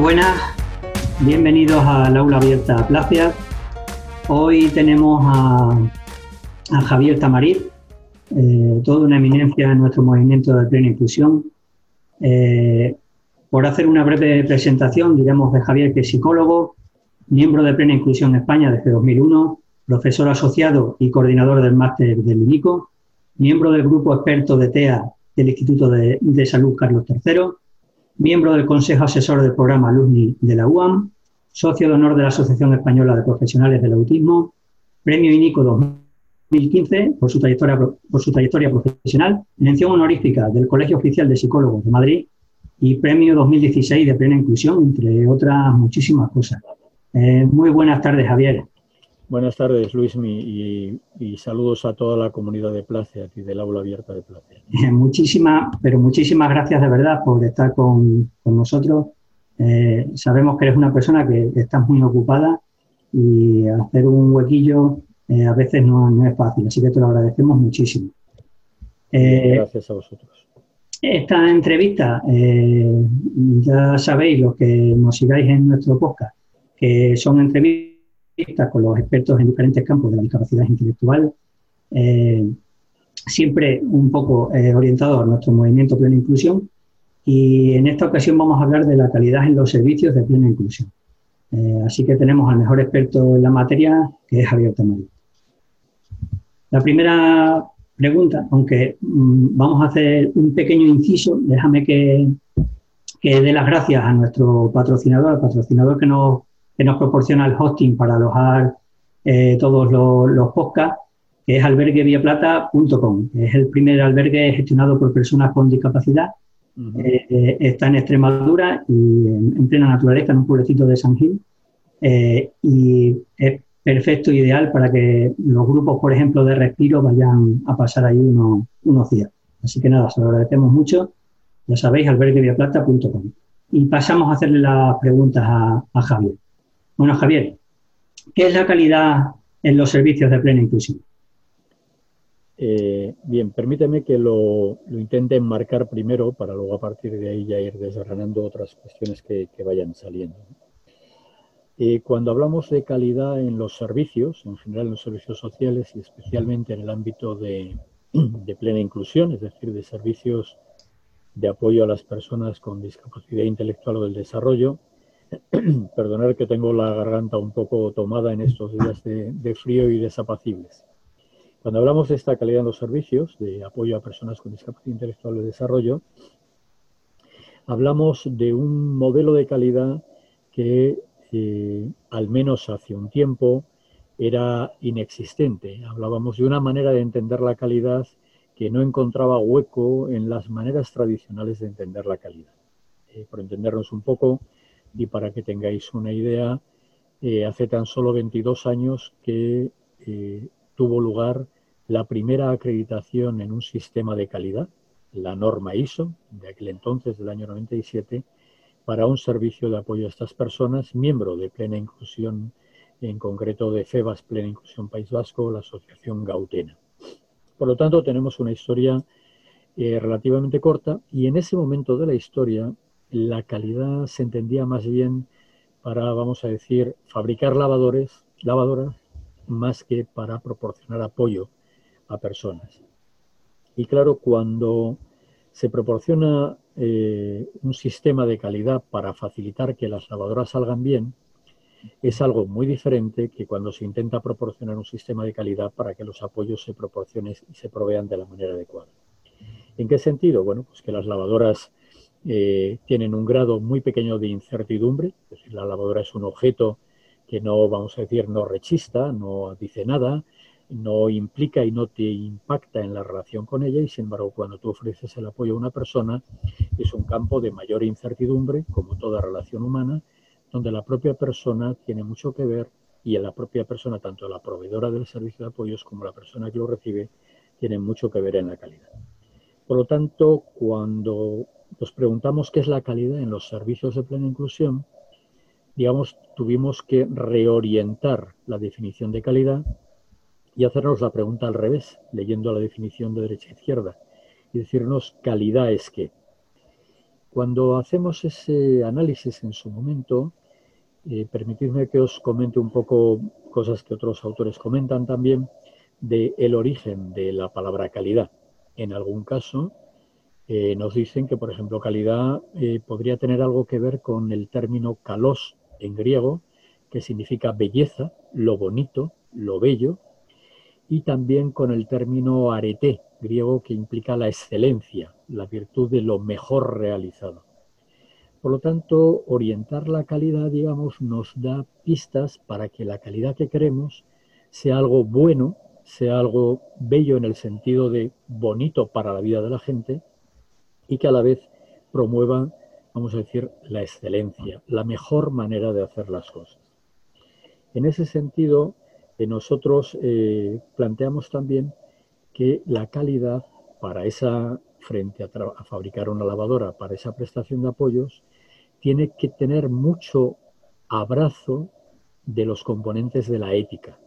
Buenas, bienvenidos al aula abierta Placia. Hoy tenemos a, Javier Tamariz, eh, toda una eminencia en nuestro movimiento de plena inclusión. Eh, por hacer una breve presentación, diremos de Javier que es psicólogo, miembro de Plena Inclusión España desde 2001, profesor asociado y coordinador del máster del INICO, miembro del grupo experto de TEA del Instituto de, de Salud Carlos III, miembro del Consejo Asesor del Programa Alumni de la UAM, socio de honor de la Asociación Española de Profesionales del Autismo, premio INICO 2015 por su trayectoria, por su trayectoria profesional, mención honorífica del Colegio Oficial de Psicólogos de Madrid y premio 2016 de plena inclusión, entre otras muchísimas cosas. Eh, muy buenas tardes, Javier. Buenas tardes, Luis, y, saludos a toda la comunidad de Placia y del aula abierta de Placia. muchísimas, pero muchísimas gracias de verdad por estar con, nosotros. Eh, sabemos que eres una persona que estás muy ocupada y hacer un huequillo eh, a veces no, es fácil, así que te lo agradecemos muchísimo. Eh, gracias a vosotros. Esta entrevista, ya sabéis, los que nos sigáis en nuestro podcast, que son entrevistas con los expertos en diferentes campos de la discapacidad intelectual, eh, siempre un poco eh, orientado a nuestro movimiento Plena Inclusión. Y en esta ocasión vamos a hablar de la calidad en los servicios de Plena Inclusión. Eh, así que tenemos al mejor experto en la materia, que es Javier Tamayo. La primera pregunta, aunque mm, vamos a hacer un pequeño inciso, déjame que, que dé las gracias a nuestro patrocinador, al patrocinador que nos que nos proporciona el hosting para alojar eh, todos los, podcasts, que es albergueviaplata.com. Es el primer albergue gestionado por personas con discapacidad. Eh, eh, está en Extremadura y en, plena naturaleza, en un pueblecito de San Gil. y es perfecto, ideal para que los grupos, por ejemplo, de respiro vayan a pasar ahí unos, unos días. Así que nada, se lo agradecemos mucho. Ya sabéis, albergueviaplata.com. Y pasamos a hacerle las preguntas a Javier. Bueno, Javier, ¿qué es la calidad en los servicios de plena inclusión? Eh, bien, permíteme que lo, intente enmarcar primero para luego a partir de ahí ya ir desgranando otras cuestiones que, vayan saliendo. Eh, cuando hablamos de calidad en los servicios, en general en los servicios sociales y especialmente en el ámbito de plena inclusión, es decir, de servicios de apoyo a las personas con discapacidad intelectual o del desarrollo, Perdonar que tengo la garganta un poco tomada en estos días de, frío y desapacibles. Cuando hablamos de esta calidad en los servicios, de apoyo a personas con discapacidad intelectual y desarrollo, hablamos de un modelo de calidad que eh, al menos hace un tiempo era inexistente. Hablábamos de una manera de entender la calidad que no encontraba hueco en las maneras tradicionales de entender la calidad. Eh, por entendernos un poco, y para que tengáis una idea, eh, hace tan solo 22 años que eh, tuvo lugar la primera acreditación en un sistema de calidad, la norma ISO, de aquel entonces, del año 97, para un servicio de apoyo a estas personas, miembro de Plena Inclusión, en concreto de FEBAS Plena Inclusión País Vasco, la asociación Gautena. Por lo tanto, tenemos una historia eh, relativamente corta y en ese momento de la historia la calidad se entendía más bien para, vamos a decir, fabricar lavadores, lavadoras, más que para proporcionar apoyo a personas. Y claro, cuando se proporciona eh, un sistema de calidad para facilitar que las lavadoras salgan bien, es algo muy diferente que cuando se intenta proporcionar un sistema de calidad para que los apoyos se proporcionen y se provean de la manera adecuada. ¿En qué sentido? Bueno, pues que las lavadoras eh, tienen un grado muy pequeño de incertidumbre, es decir, la lavadora es un objeto que no, vamos a decir, no rechista, no dice nada, no implica y no te impacta en la relación con ella y sin embargo cuando tú ofreces el apoyo a una persona es un campo de mayor incertidumbre, como toda relación humana, donde la propia persona tiene mucho que ver y en la propia persona, tanto la proveedora del servicio de apoyos como la persona que lo recibe, tienen mucho que ver en la calidad. Por lo tanto, cuando nos preguntamos qué es la calidad en los servicios de plena inclusión, digamos, tuvimos que reorientar la definición de calidad y hacernos la pregunta al revés, leyendo la definición de derecha a izquierda, y decirnos calidad es qué. Cuando hacemos ese análisis en su momento, eh, permitidme que os comente un poco cosas que otros autores comentan también del el origen de la palabra calidad. En algún caso, eh, nos dicen que, por ejemplo, calidad eh, podría tener algo que ver con el término kalos en griego, que significa belleza, lo bonito, lo bello, y también con el término arete, griego, que implica la excelencia, la virtud de lo mejor realizado. Por lo tanto, orientar la calidad, digamos, nos da pistas para que la calidad que queremos sea algo bueno, sea algo bello en el sentido de bonito para la vida de la gente y que a la vez promueva, vamos a decir, la excelencia, la mejor manera de hacer las cosas. En ese sentido, eh, nosotros eh, planteamos también que la calidad para esa, frente a, fabricar una lavadora, para esa prestación de apoyos, tiene que tener mucho abrazo de los componentes de la ética.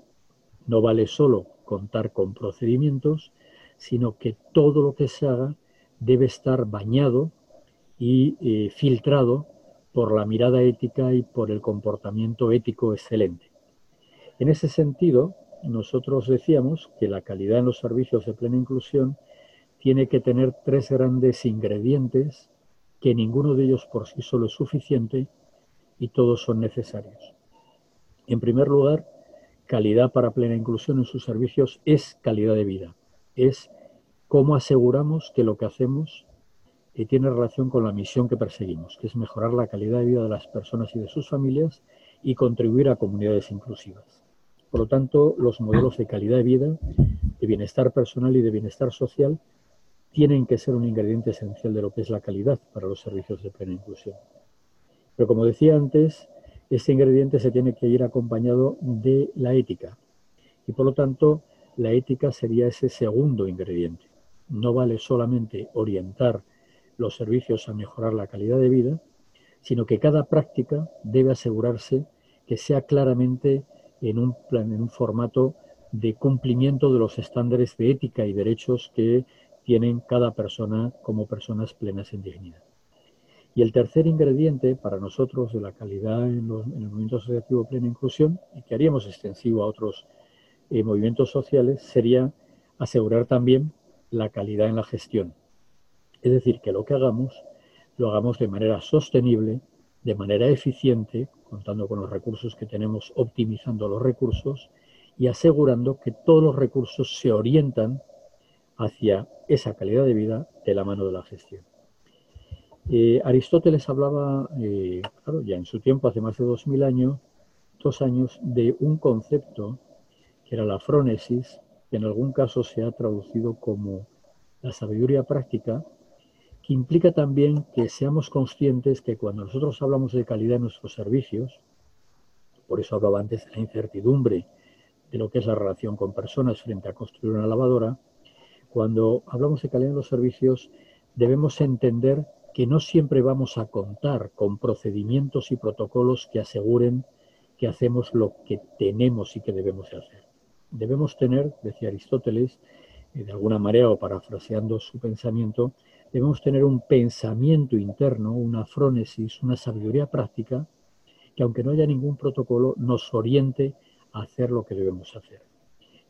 No vale solo contar con procedimientos, sino que todo lo que se haga debe estar bañado y eh, filtrado por la mirada ética y por el comportamiento ético excelente. En ese sentido, nosotros decíamos que la calidad en los servicios de plena inclusión tiene que tener tres grandes ingredientes que ninguno de ellos por sí solo es suficiente y todos son necesarios. En primer lugar, calidad para plena inclusión en sus servicios es calidad de vida. Es cómo aseguramos que lo que hacemos eh, tiene relación con la misión que perseguimos, que es mejorar la calidad de vida de las personas y de sus familias y contribuir a comunidades inclusivas. Por lo tanto, los modelos de calidad de vida, de bienestar personal y de bienestar social tienen que ser un ingrediente esencial de lo que es la calidad para los servicios de plena inclusión. Pero como decía antes, este ingrediente se tiene que ir acompañado de la ética. Y por lo tanto, la ética sería ese segundo ingrediente. No vale solamente orientar los servicios a mejorar la calidad de vida, sino que cada práctica debe asegurarse que sea claramente en un, plan, en un formato de cumplimiento de los estándares de ética y derechos que tienen cada persona como personas plenas en dignidad. Y el tercer ingrediente para nosotros de la calidad en, el movimiento asociativo plena inclusión, y que haríamos extensivo a otros eh, movimientos sociales, sería asegurar también la calidad en la gestión. Es decir, que lo que hagamos lo hagamos de manera sostenible, de manera eficiente, contando con los recursos que tenemos, optimizando los recursos y asegurando que todos los recursos se orientan hacia esa calidad de vida de la mano de la gestión. Eh, Aristóteles hablaba, eh, claro, ya en su tiempo, hace más de dos mil años, dos años, de un concepto que era la frónesis, que en algún caso se ha traducido como la sabiduría práctica, que implica también que seamos conscientes que cuando nosotros hablamos de calidad en nuestros servicios, por eso hablaba antes de la incertidumbre de lo que es la relación con personas frente a construir una lavadora, cuando hablamos de calidad en los servicios debemos entender que no siempre vamos a contar con procedimientos y protocolos que aseguren que hacemos lo que tenemos y que debemos hacer. Debemos tener, decía Aristóteles, eh, de alguna manera o parafraseando su pensamiento, debemos tener un pensamiento interno, una frónesis, una sabiduría práctica, que aunque no haya ningún protocolo, nos oriente a hacer lo que debemos hacer.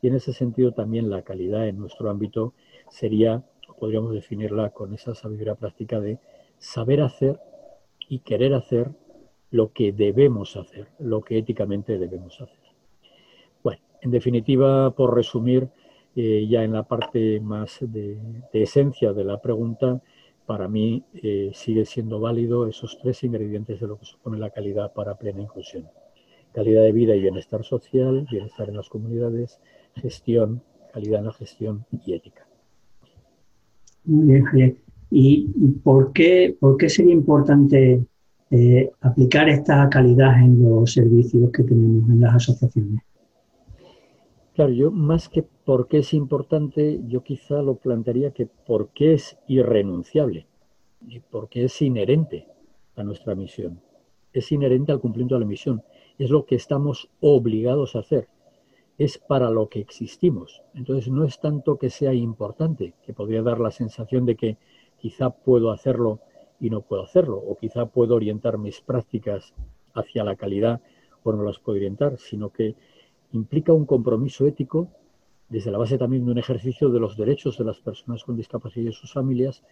Y en ese sentido también la calidad en nuestro ámbito sería, podríamos definirla con esa sabiduría práctica de saber hacer y querer hacer lo que debemos hacer, lo que éticamente debemos hacer. En definitiva, por resumir, eh, ya en la parte más de, esencia de la pregunta, para mí eh, sigue siendo válido esos tres ingredientes de lo que supone la calidad para plena inclusión. Calidad de vida y bienestar social, bienestar en las comunidades, gestión, calidad en la gestión y ética. Muy bien, Javier. ¿Y por qué, por qué sería importante eh, aplicar esta calidad en los servicios que tenemos en las asociaciones? Claro, yo más que por qué es importante, yo quizá lo plantearía que por qué es irrenunciable y por qué es inherente a nuestra misión. Es inherente al cumplimiento de la misión. Es lo que estamos obligados a hacer. Es para lo que existimos. Entonces no es tanto que sea importante, que podría dar la sensación de que quizá puedo hacerlo y no puedo hacerlo, o quizá puedo orientar mis prácticas hacia la calidad o no las puedo orientar, sino que implica un compromiso ético desde la base también de un ejercicio de los derechos de las personas con discapacidad y sus familias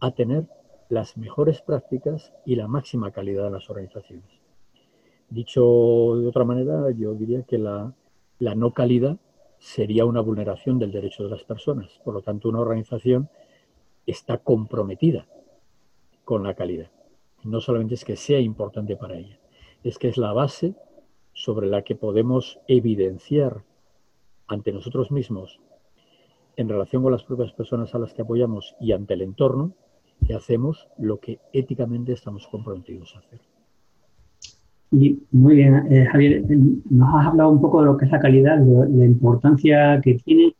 a tener las mejores prácticas y la máxima calidad en las organizaciones. Dicho de otra manera, yo diría que la, la no calidad sería una vulneración del derecho de las personas. Por lo tanto, una organización está comprometida con la calidad. No solamente es que sea importante para ella, es que es la base sobre la que podemos evidenciar ante nosotros mismos en relación con las propias personas a las que apoyamos y ante el entorno que hacemos lo que éticamente estamos comprometidos a hacer. Y muy bien, eh, Javier, nos has hablado un poco de lo que es la calidad, de la importancia que tiene,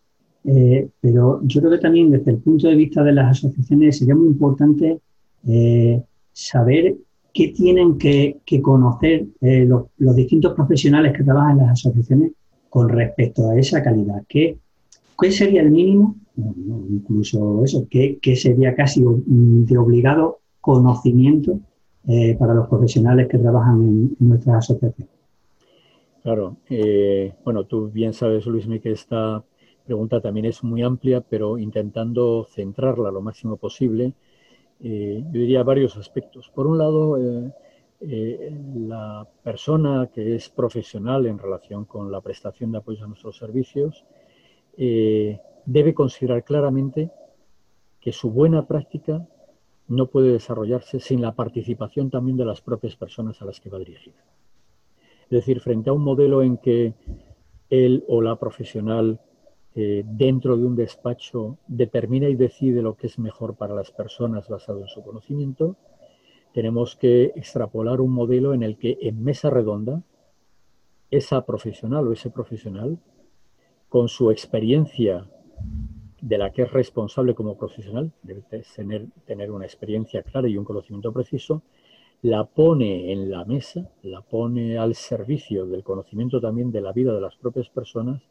eh, pero yo creo que también desde el punto de vista de las asociaciones sería muy importante eh, saber qué tienen que, conocer los, distintos profesionales que trabajan en las asociaciones con respecto a esa calidad. ¿Qué, sería el mínimo? incluso eso, ¿qué, ¿qué, sería casi de obligado conocimiento eh, para los profesionales que trabajan en, nuestra asociación. Claro, eh, bueno, tú bien sabes, Luis, que esta pregunta también es muy amplia, pero intentando centrarla lo máximo posible, eh, yo diría varios aspectos. Por un lado, la persona que es profesional en relación con la prestación de apoyo a nuestros servicios debe considerar claramente que su buena práctica no puede desarrollarse sin la participación también de las propias personas a las que va dirigida. Es decir, frente a un modelo en que él o la profesional eh, dentro de un despacho determina y decide lo que es mejor para las personas basado en su conocimiento, tenemos que extrapolar un modelo en el que en mesa redonda esa profesional o ese profesional, con su experiencia de la que es responsable como profesional, debe tener, tener una experiencia clara y un conocimiento preciso, la pone en la mesa, la pone al servicio del conocimiento también de la vida de las propias personas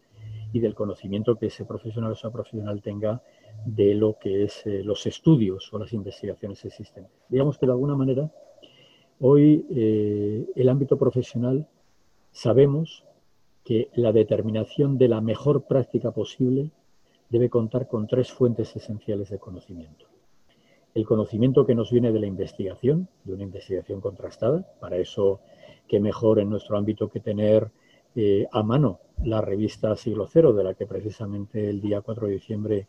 y del conocimiento que ese profesional o esa profesional tenga de lo que es eh, los estudios o las investigaciones existentes. Digamos que de alguna manera, hoy eh, el ámbito profesional sabemos que la determinación de la mejor práctica posible debe contar con tres fuentes esenciales de conocimiento. El conocimiento que nos viene de la investigación, de una investigación contrastada, para eso qué mejor en nuestro ámbito que tener eh, a mano la revista Siglo Cero, de la que precisamente el día 4 de diciembre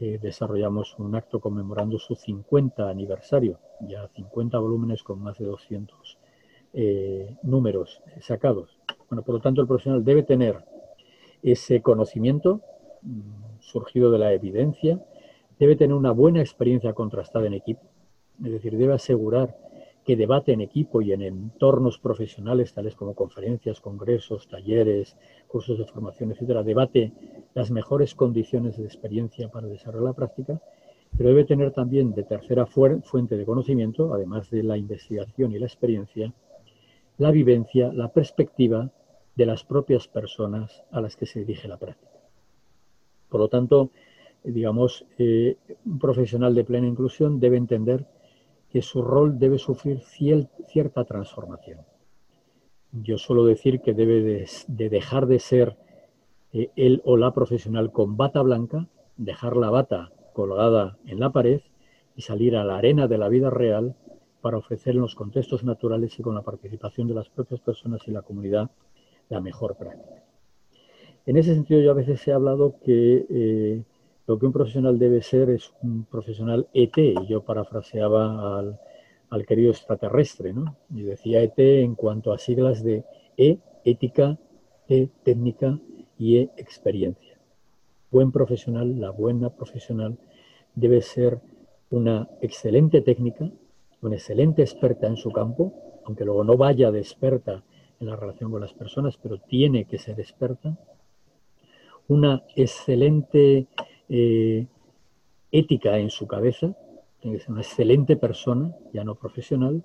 eh, desarrollamos un acto conmemorando su 50 aniversario, ya 50 volúmenes con más de 200 eh, números sacados. Bueno, por lo tanto, el profesional debe tener ese conocimiento surgido de la evidencia, debe tener una buena experiencia contrastada en equipo, es decir, debe asegurar que debate en equipo y en entornos profesionales, tales como conferencias, congresos, talleres, cursos de formación, etcétera, debate las mejores condiciones de experiencia para desarrollar la práctica, pero debe tener también de tercera fuente de conocimiento, además de la investigación y la experiencia, la vivencia, la perspectiva de las propias personas a las que se dirige la práctica. Por lo tanto, digamos, eh, un profesional de plena inclusión debe entender que su rol debe sufrir cierta transformación. Yo suelo decir que debe de, dejar de ser eh, él o la profesional con bata blanca, dejar la bata colgada en la pared y salir a la arena de la vida real para ofrecer en los contextos naturales y con la participación de las propias personas y la comunidad la mejor práctica. En ese sentido, yo a veces he hablado que eh, lo que un profesional debe ser es un profesional ET, y yo parafraseaba al, querido extraterrestre, ¿no? Y decía ET en cuanto a siglas de E, ética, E, técnica y E, experiencia. Buen profesional, la buena profesional, debe ser una excelente técnica, una excelente experta en su campo, aunque luego no vaya de experta en la relación con las personas, pero tiene que ser experta una excelente eh, ética en su cabeza, tiene que ser una excelente persona, ya no profesional,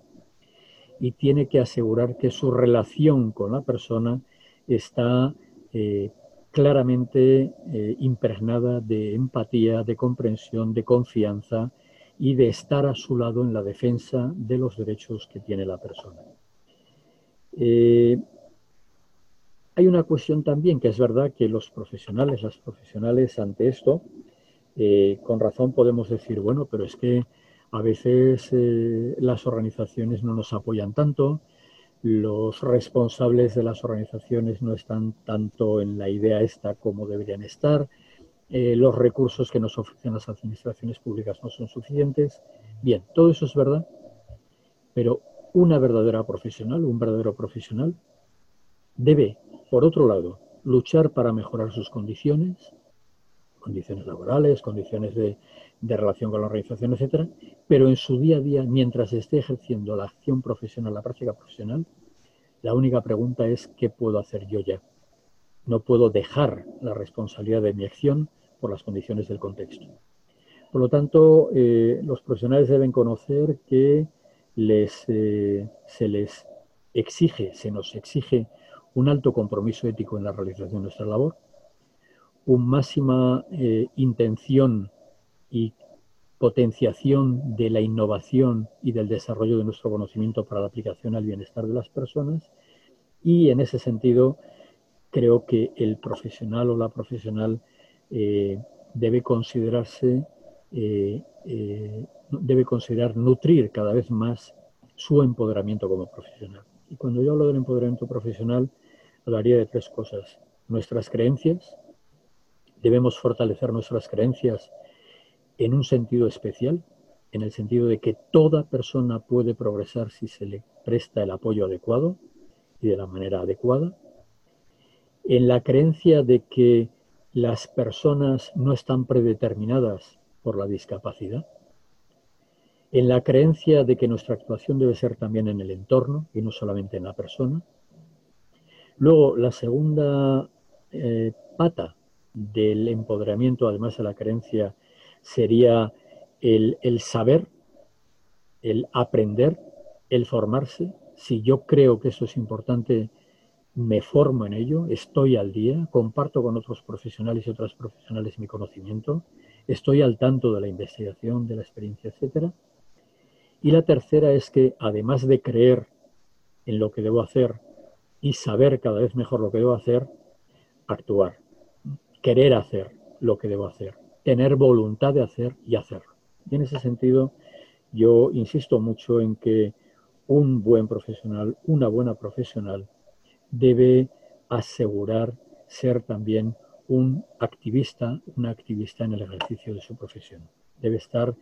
y tiene que asegurar que su relación con la persona está eh, claramente eh, impregnada de empatía, de comprensión, de confianza y de estar a su lado en la defensa de los derechos que tiene la persona. Hay una cuestión también que es verdad que los profesionales, las profesionales ante esto, eh, con razón podemos decir, bueno, pero es que a veces eh, las organizaciones no nos apoyan tanto, los responsables de las organizaciones no están tanto en la idea esta como deberían estar, eh, los recursos que nos ofrecen las administraciones públicas no son suficientes. Bien, todo eso es verdad, pero una verdadera profesional, un verdadero profesional, debe, por otro lado, luchar para mejorar sus condiciones, condiciones laborales, condiciones de, relación con la organización, etcétera, pero en su día a día, mientras esté ejerciendo la acción profesional, la práctica profesional, la única pregunta es ¿qué puedo hacer yo ya? No puedo dejar la responsabilidad de mi acción por las condiciones del contexto. Por lo tanto, eh, los profesionales deben conocer que les, eh, se les exige, se nos exige un alto compromiso ético en la realización de nuestra labor, una máxima eh, intención y potenciación de la innovación y del desarrollo de nuestro conocimiento para la aplicación al bienestar de las personas y en ese sentido creo que el profesional o la profesional eh, debe considerarse, eh, debe considerar nutrir cada vez más su empoderamiento como profesional. Y cuando yo hablo del empoderamiento profesional, hablaría de tres cosas. Nuestras creencias, debemos fortalecer nuestras creencias en un sentido especial, en el sentido de que toda persona puede progresar si se le presta el apoyo adecuado y de la manera adecuada, en la creencia de que las personas no están predeterminadas por la discapacidad, en la creencia de que nuestra actuación debe ser también en el entorno y no solamente en la persona. Luego, la segunda eh, pata del empoderamiento, además de la creencia, sería el, el saber, el aprender, el formarse. Si yo creo que eso es importante, me formo en ello, estoy al día, comparto con otros profesionales y otras profesionales mi conocimiento, estoy al tanto de la investigación, de la experiencia, etc. Y la tercera es que además de creer en lo que debo hacer y saber cada vez mejor lo que debo hacer, actuar, querer hacer lo que debo hacer, tener voluntad de hacer y hacerlo. Y en ese sentido, yo insisto mucho en que un buen profesional, una buena profesional, debe asegurar ser también un activista, una activista en el ejercicio de su profesión. Debe estar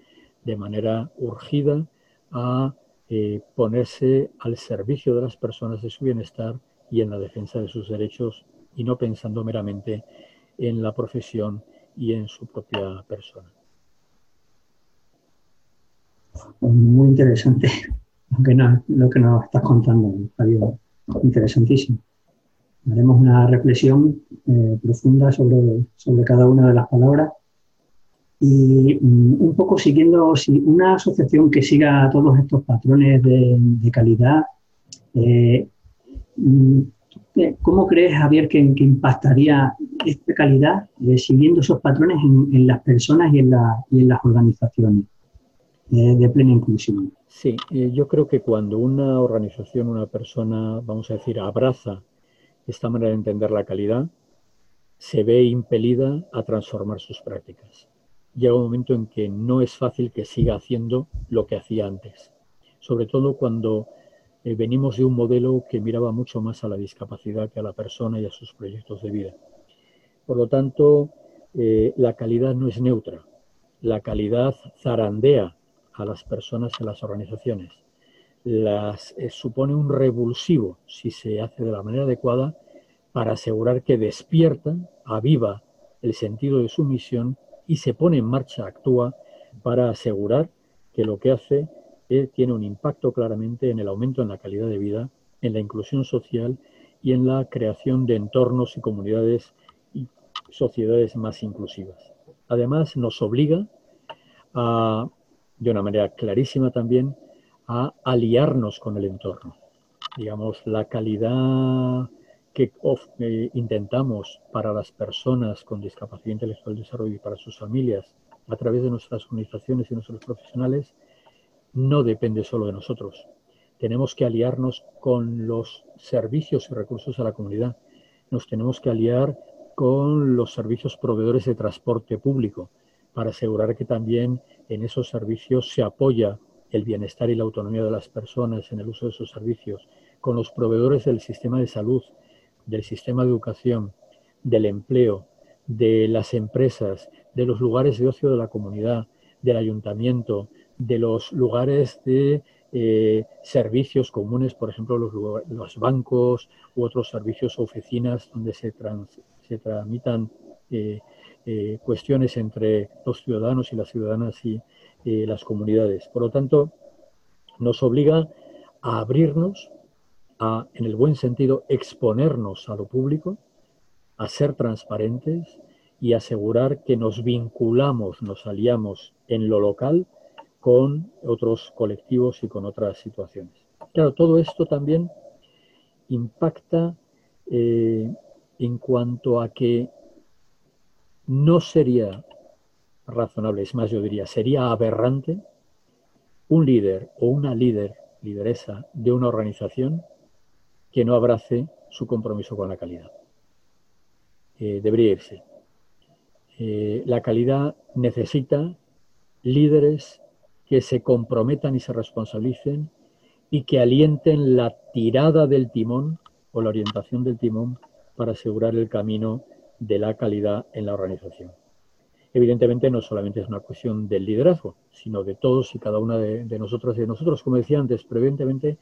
de manera urgida a eh, ponerse al servicio de las personas de su bienestar y en la defensa de sus derechos y no pensando meramente en la profesión y en su propia persona. Muy interesante lo que nos estás contando, Fabio interesantísimo. Haremos una reflexión eh, profunda sobre, sobre cada una de las palabras y mm, un poco siguiendo si una asociación que siga todos estos patrones de, calidad, eh, mm, ¿cómo crees, Javier, que, impactaría esta calidad eh, siguiendo esos patrones en, las personas y en, las organizaciones de plena inclusión? Sí, eh, yo creo que cuando una organización, una persona, vamos a decir, abraza esta manera de entender la calidad, se ve impelida a transformar sus prácticas. Llega un momento en que no es fácil que siga haciendo lo que hacía antes, sobre todo cuando eh, venimos de un modelo que miraba mucho más a la discapacidad que a la persona y a sus proyectos de vida. Por lo tanto, eh, la calidad no es neutra, la calidad zarandea a las personas y a las organizaciones. Las, eh, supone un revulsivo si se hace de la manera adecuada para asegurar que despierta, aviva el sentido de su misión y se pone en marcha, actúa para asegurar que lo que hace eh, tiene un impacto claramente en el aumento en la calidad de vida, en la inclusión social y en la creación de entornos y comunidades y sociedades más inclusivas. Además, nos obliga a de una manera clarísima también a aliarnos con el entorno. Digamos, la calidad que intentamos para las personas con discapacidad intelectual de desarrollo y para sus familias a través de nuestras organizaciones y nuestros profesionales no depende solo de nosotros. Tenemos que aliarnos con los servicios y recursos a la comunidad. Nos tenemos que aliar con los servicios proveedores de transporte público para asegurar que también en esos servicios se apoya el bienestar y la autonomía de las personas en el uso de esos servicios, con los proveedores del sistema de salud, del sistema de educación, del empleo, de las empresas, de los lugares de ocio de la comunidad, del ayuntamiento, de los lugares de eh, servicios comunes, por ejemplo, los, bancos u otros servicios o oficinas donde se, se tramitan eh, eh, cuestiones entre los ciudadanos y las ciudadanas y las comunidades. Por lo tanto, nos obliga a abrirnos, a, en el buen sentido, exponernos a lo público, a ser transparentes y asegurar que nos vinculamos, nos aliamos en lo local con otros colectivos y con otras situaciones. Claro, todo esto también impacta eh, en cuanto a que no sería razonable, es más, yo diría, sería aberrante un líder o una líder, lideresa de una organización que no abrace su compromiso con la calidad. Eh, debería irse. Eh, la calidad necesita líderes que se comprometan y se responsabilicen y que alienten la tirada del timón o la orientación del timón para asegurar el camino de la calidad en la organización. Evidentemente no solamente es una cuestión del liderazgo, sino de todos y cada una de, nosotros y de nosotros, como decía antes, previamente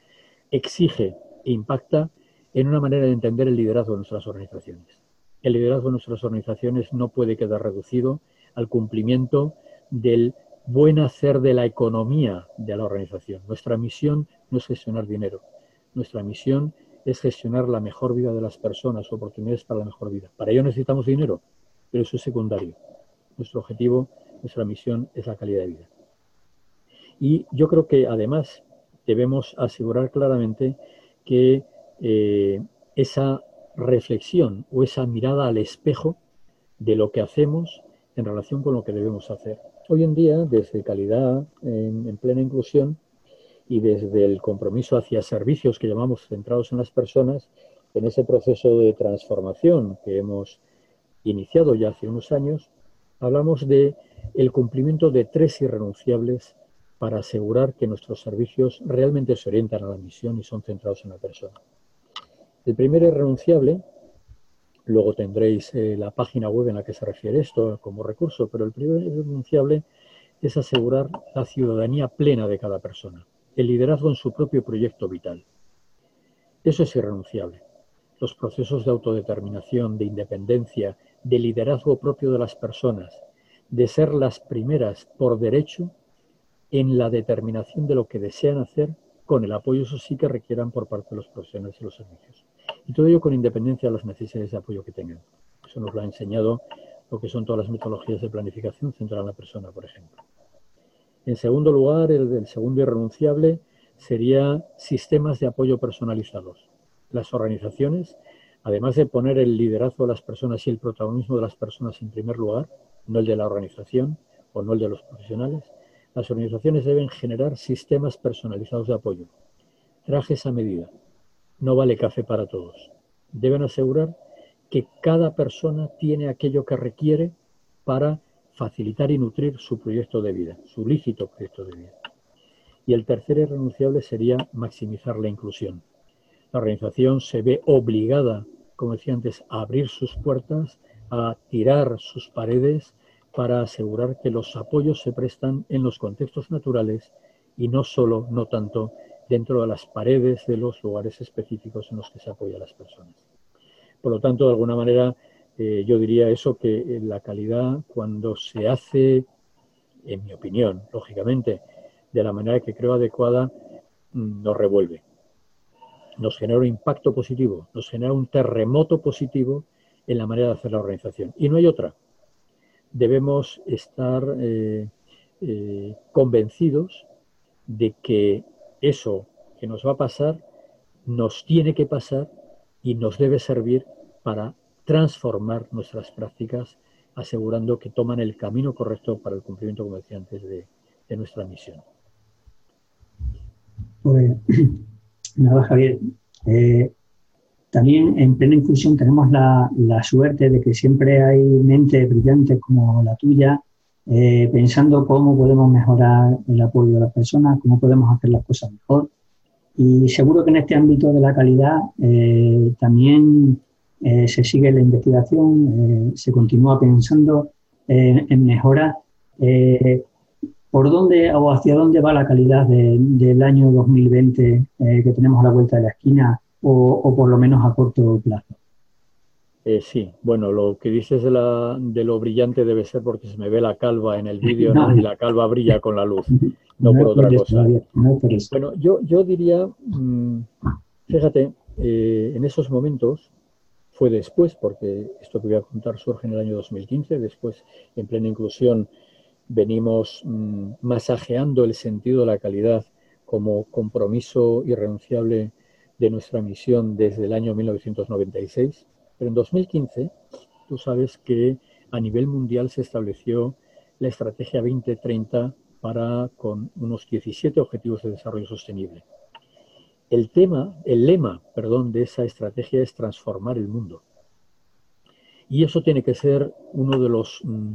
exige impacta en una manera de entender el liderazgo de nuestras organizaciones el liderazgo de nuestras organizaciones no puede quedar reducido al cumplimiento del buen hacer de la economía de la organización. Nuestra misión no es gestionar dinero, nuestra misión es gestionar la mejor vida de las personas, oportunidades para la mejor vida. Para ello necesitamos dinero, pero eso es secundario. Nuestro objetivo, nuestra misión es la calidad de vida. Y yo creo que además debemos asegurar claramente que eh, esa reflexión o esa mirada al espejo de lo que hacemos en relación con lo que debemos hacer. Hoy en día, desde calidad en, plena inclusión y desde el compromiso hacia servicios que llamamos centrados en las personas, en ese proceso de transformación que hemos iniciado ya hace unos años, hablamos de el cumplimiento de tres irrenunciables para asegurar que nuestros servicios realmente se orientan a la misión y son centrados en la persona. El primero es renunciable, luego tendréis eh, la página web en la que se refiere esto como recurso, pero el primero renunciable es asegurar la ciudadanía plena de cada persona, el liderazgo en su propio proyecto vital. Eso es irrenunciable. Los procesos de autodeterminación, de independencia, de liderazgo propio de las personas, de ser las primeras por derecho en la determinación de lo que desean hacer con el apoyo, eso sí, que requieran por parte de los profesionales y los servicios. Y todo ello con independencia de las necesidades de apoyo que tengan. Eso nos lo ha enseñado lo que son todas las metodologías de planificación central en la persona, por ejemplo. En segundo lugar, el del segundo irrenunciable sería sistemas de apoyo personalizados. Las organizaciones, además de poner el liderazgo de las personas y el protagonismo de las personas en primer lugar, no el de la organización o no el de los profesionales, las organizaciones deben generar sistemas personalizados de apoyo, trajes a medida, no vale café para todos. Deben asegurar que cada persona tiene aquello que requiere para facilitar y nutrir su proyecto de vida, su lícito proyecto de vida. Y el tercer irrenunciable sería maximizar la inclusión. La organización se ve obligada, como decía antes, a abrir sus puertas, a tirar sus paredes para asegurar que los apoyos se prestan en los contextos naturales y no solo, no tanto, dentro de las paredes de los lugares específicos en los que se apoya a las personas. Por lo tanto, de alguna manera, eh, yo diría eso, que la calidad cuando se hace, en mi opinión, lógicamente, de la manera que creo adecuada, mm, nos revuelve. Nos genera un impacto positivo, nos genera un terremoto positivo en la manera de hacer la organización. Y no hay otra. Debemos estar eh, eh, convencidos de que eso que nos va a pasar nos tiene que pasar y nos debe servir para transformar nuestras prácticas asegurando que toman el camino correcto para el cumplimiento, como decía antes, de, nuestra misión. Pues nada, Javier. Eh, también en plena inclusión tenemos la, suerte de que siempre hay mentes brillantes como la tuya, eh, pensando cómo podemos mejorar el apoyo a las personas, cómo podemos hacer las cosas mejor. Y seguro que en este ámbito de la calidad eh, también eh, se sigue la investigación, se continúa pensando en mejorar. ¿Por dónde o hacia dónde va la calidad del año 2020 que tenemos a la vuelta de la esquina? O, por lo menos a corto plazo. Eh, sí, bueno, lo que dices de, lo brillante debe ser porque se me ve la calva en el vídeo y la calva brilla con la luz, no, por otra cosa. Bueno, yo, yo diría, mm, fíjate, eh, en esos momentos fue después, porque esto que voy a contar surge en el año 2015, después en plena inclusión venimos mm, masajeando el sentido de la calidad como compromiso irrenunciable de nuestra misión desde el año 1996, pero en 2015 tú sabes que a nivel mundial se estableció la Estrategia 2030 para con unos 17 objetivos de desarrollo sostenible. El tema, el lema, perdón, de esa estrategia es transformar el mundo. Y eso tiene que ser uno de los mm,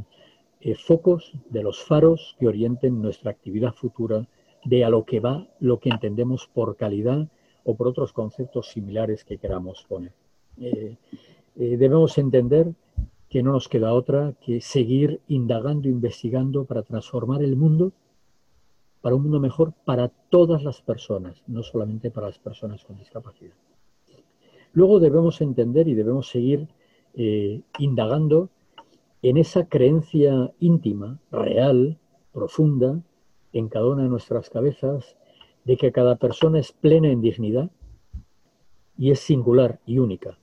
eh, focos, de los faros que orienten nuestra actividad futura de a lo que va lo que entendemos por calidad o por otros conceptos similares que queramos poner. Eh, eh, debemos entender que no nos queda otra que seguir indagando, investigando para transformar el mundo para un mundo mejor para todas las personas, no solamente para las personas con discapacidad. Luego debemos entender y debemos seguir eh, indagando en esa creencia íntima, real, profunda, en cada una de nuestras cabezas, de que cada persona es plena en dignidad y es singular y única,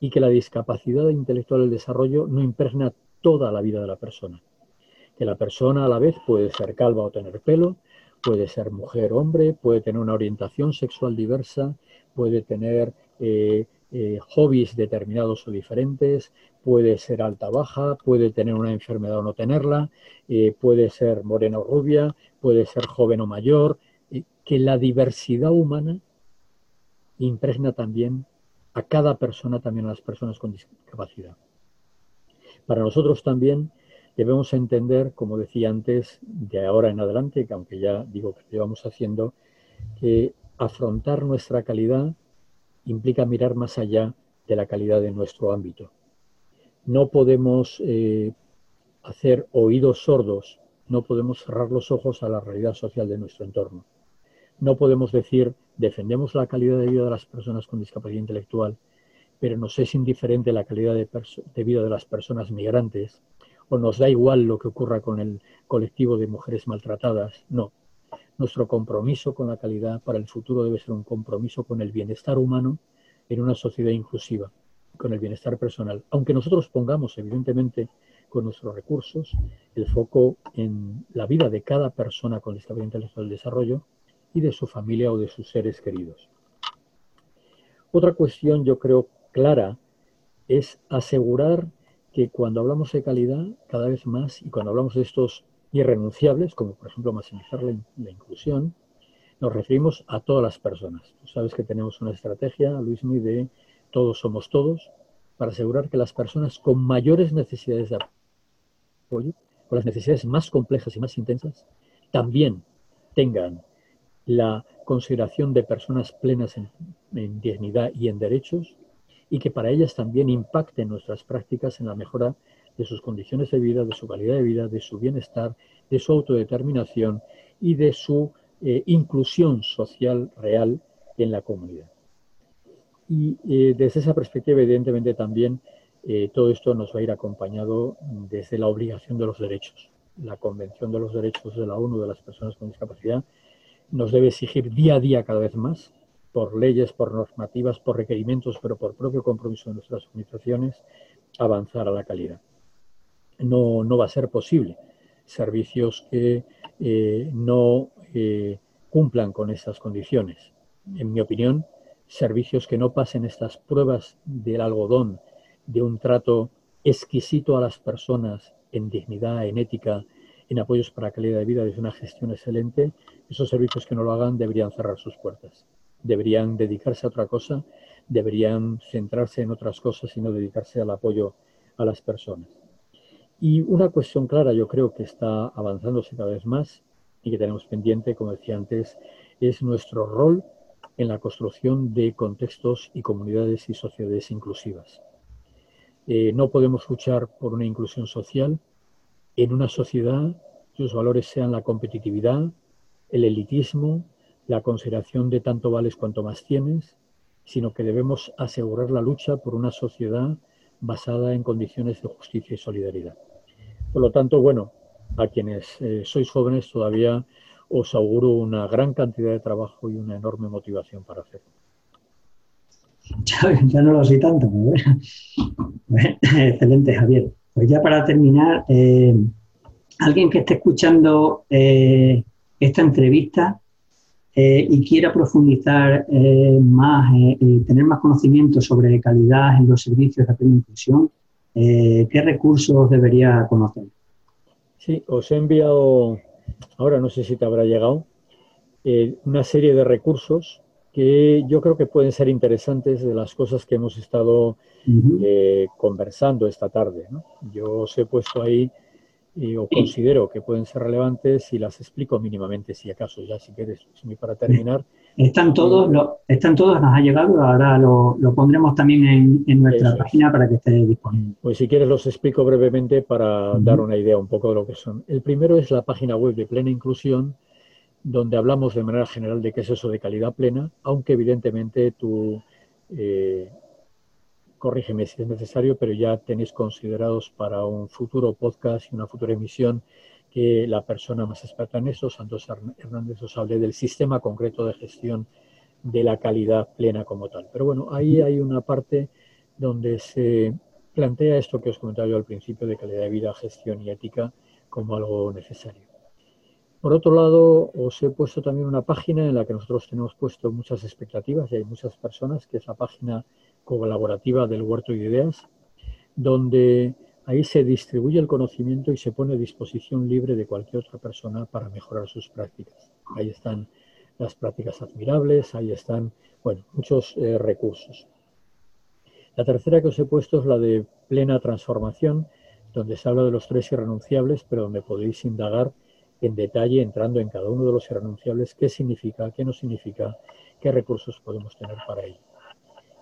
y que la discapacidad intelectual del desarrollo no impregna toda la vida de la persona, que la persona a la vez puede ser calva o tener pelo, puede ser mujer o hombre, puede tener una orientación sexual diversa, puede tener eh, eh, hobbies determinados o diferentes, puede ser alta o baja, puede tener una enfermedad o no tenerla, eh, puede ser morena o rubia, puede ser joven o mayor, que la diversidad humana impregna también a cada persona, también a las personas con discapacidad. Para nosotros también debemos entender, como decía antes, de ahora en adelante, que aunque ya digo que llevamos haciendo, que afrontar nuestra calidad implica mirar más allá de la calidad de nuestro ámbito. No podemos eh, hacer oídos sordos, no podemos cerrar los ojos a la realidad social de nuestro entorno. No podemos decir defendemos la calidad de vida de las personas con discapacidad intelectual, pero nos es indiferente la calidad de, vida de las personas migrantes, o nos da igual lo que ocurra con el colectivo de mujeres maltratadas. No. Nuestro compromiso con la calidad para el futuro debe ser un compromiso con el bienestar humano en una sociedad inclusiva, con el bienestar personal. Aunque nosotros pongamos, evidentemente, con nuestros recursos, el foco en la vida de cada persona con discapacidad intelectual del desarrollo, y de su familia o de sus seres queridos. Otra cuestión, yo creo, clara es asegurar que cuando hablamos de calidad, cada vez más, y cuando hablamos de estos irrenunciables, como por ejemplo maximizar la, inclusión, nos referimos a todas las personas. Tú sabes que tenemos una estrategia, Luismi, de todos somos todos, para asegurar que las personas con mayores necesidades de apoyo, con las necesidades más complejas y más intensas, también tengan la consideración de personas plenas en, dignidad y en derechos y que para ellas también impacten nuestras prácticas en la mejora de sus condiciones de vida, de su calidad de vida, de su bienestar, de su autodeterminación y de su eh, inclusión social real en la comunidad. Y eh, desde esa perspectiva, evidentemente, también eh, todo esto nos va a ir acompañado desde la obligación de los derechos. La Convención de los Derechos de la ONU de las Personas con Discapacidad nos debe exigir día a día cada vez más, por leyes, por normativas, por requerimientos, pero por propio compromiso de nuestras organizaciones, avanzar a la calidad. No, no va a ser posible servicios que eh, no eh, cumplan con estas condiciones. En mi opinión, servicios que no pasen estas pruebas del algodón de un trato exquisito a las personas en dignidad, en ética, en apoyos para calidad de vida, desde una gestión excelente, esos servicios que no lo hagan deberían cerrar sus puertas. Deberían dedicarse a otra cosa, deberían centrarse en otras cosas y no dedicarse al apoyo a las personas. Y una cuestión clara, yo creo que está avanzándose cada vez más y que tenemos pendiente, como decía antes, es nuestro rol en la construcción de contextos y comunidades y sociedades inclusivas. Eh, no podemos luchar por una inclusión social en una sociedad cuyos valores sean la competitividad, el elitismo, la consideración de tanto vales cuanto más tienes, sino que debemos asegurar la lucha por una sociedad basada en condiciones de justicia y solidaridad. Por lo tanto, bueno, a quienes eh, sois jóvenes todavía os auguro una gran cantidad de trabajo y una enorme motivación para hacerlo. Ya, no lo sé tanto, excelente, Javier. Pues ya para terminar, eh, alguien que esté escuchando eh, esta entrevista eh, y quiera profundizar más, tener más conocimiento sobre calidad en los servicios de plena inclusión, ¿qué recursos debería conocer? Sí, os he enviado, ahora no sé si te habrá llegado, una serie de recursos que yo creo que pueden ser interesantes de las cosas que hemos estado eh, conversando esta tarde. Yo os he puesto ahí y o considero que pueden ser relevantes y las explico mínimamente, si acaso, ya si quieres, para terminar. Están todos, lo, están todos, nos ha llegado, ahora lo, pondremos también en, nuestra página para que esté disponible. Pues si quieres los explico brevemente para dar una idea un poco de lo que son. El primero es la página web de Plena Inclusión, donde hablamos de manera general de qué es eso de calidad plena, aunque evidentemente tú, eh, corrígeme si es necesario, pero ya tenéis considerados para un futuro podcast y una futura emisión que la persona más experta en eso, Santos Hernández, os hable del sistema concreto de gestión de la calidad plena como tal. Pero bueno, ahí hay una parte donde se plantea esto que os comentaba yo al principio de calidad de vida, gestión y ética como algo necesario. Por otro lado, os he puesto también una página en la que nosotros tenemos puesto muchas expectativas y hay muchas personas, que es la página colaborativa del Huerto de Ideas, donde ahí se distribuye el conocimiento y se pone a disposición libre de cualquier otra persona para mejorar sus prácticas. Ahí están las prácticas admirables, ahí están, bueno, muchos eh, recursos. La tercera que os he puesto es la de plena transformación, donde se habla de los tres irrenunciables, pero donde podéis indagar en detalle, entrando en cada uno de los irrenunciables, qué significa, qué no significa, qué recursos podemos tener para ello.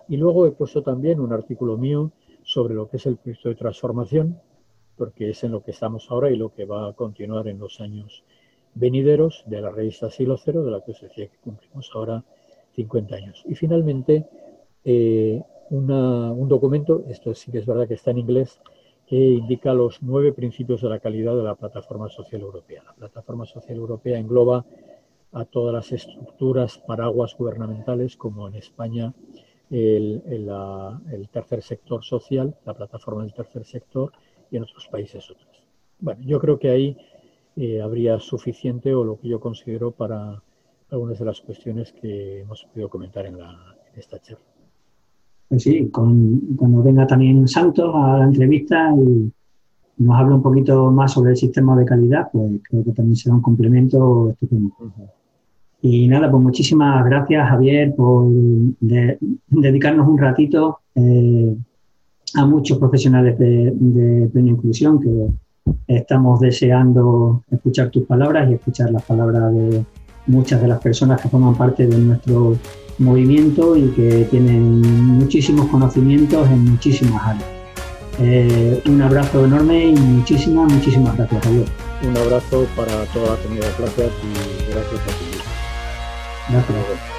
Y luego he puesto también un artículo mío sobre lo que es el proyecto de transformación, porque es en lo que estamos ahora y lo que va a continuar en los años venideros de la revista Siglo Cero, de la que os decía que cumplimos ahora 50 años. Y finalmente, eh, un documento, esto sí que es verdad que está en inglés, que indica los nueve principios de la calidad de la Plataforma Social Europea. La Plataforma Social Europea engloba a todas las estructuras paraguas gubernamentales, como en España el, tercer sector social, la plataforma del tercer sector, y en otros países otras. Bueno, yo creo que ahí eh, habría suficiente o lo que yo considero para algunas de las cuestiones que hemos podido comentar en esta charla. Pues sí, cuando venga también Santos a la entrevista y nos habla un poquito más sobre el sistema de calidad, pues creo que también será un complemento estupendo. Y nada, pues muchísimas gracias Javier por dedicarnos un ratito eh, a muchos profesionales de, de inclusión que estamos deseando escuchar tus palabras y escuchar las palabras de muchas de las personas que forman parte de nuestro movimiento y que tienen muchísimos conocimientos en muchísimas áreas. Eh, un abrazo enorme y muchísimas, muchísimas gracias, Javier. Un abrazo para toda la comunidad. Gracias y gracias a ti. なくなか。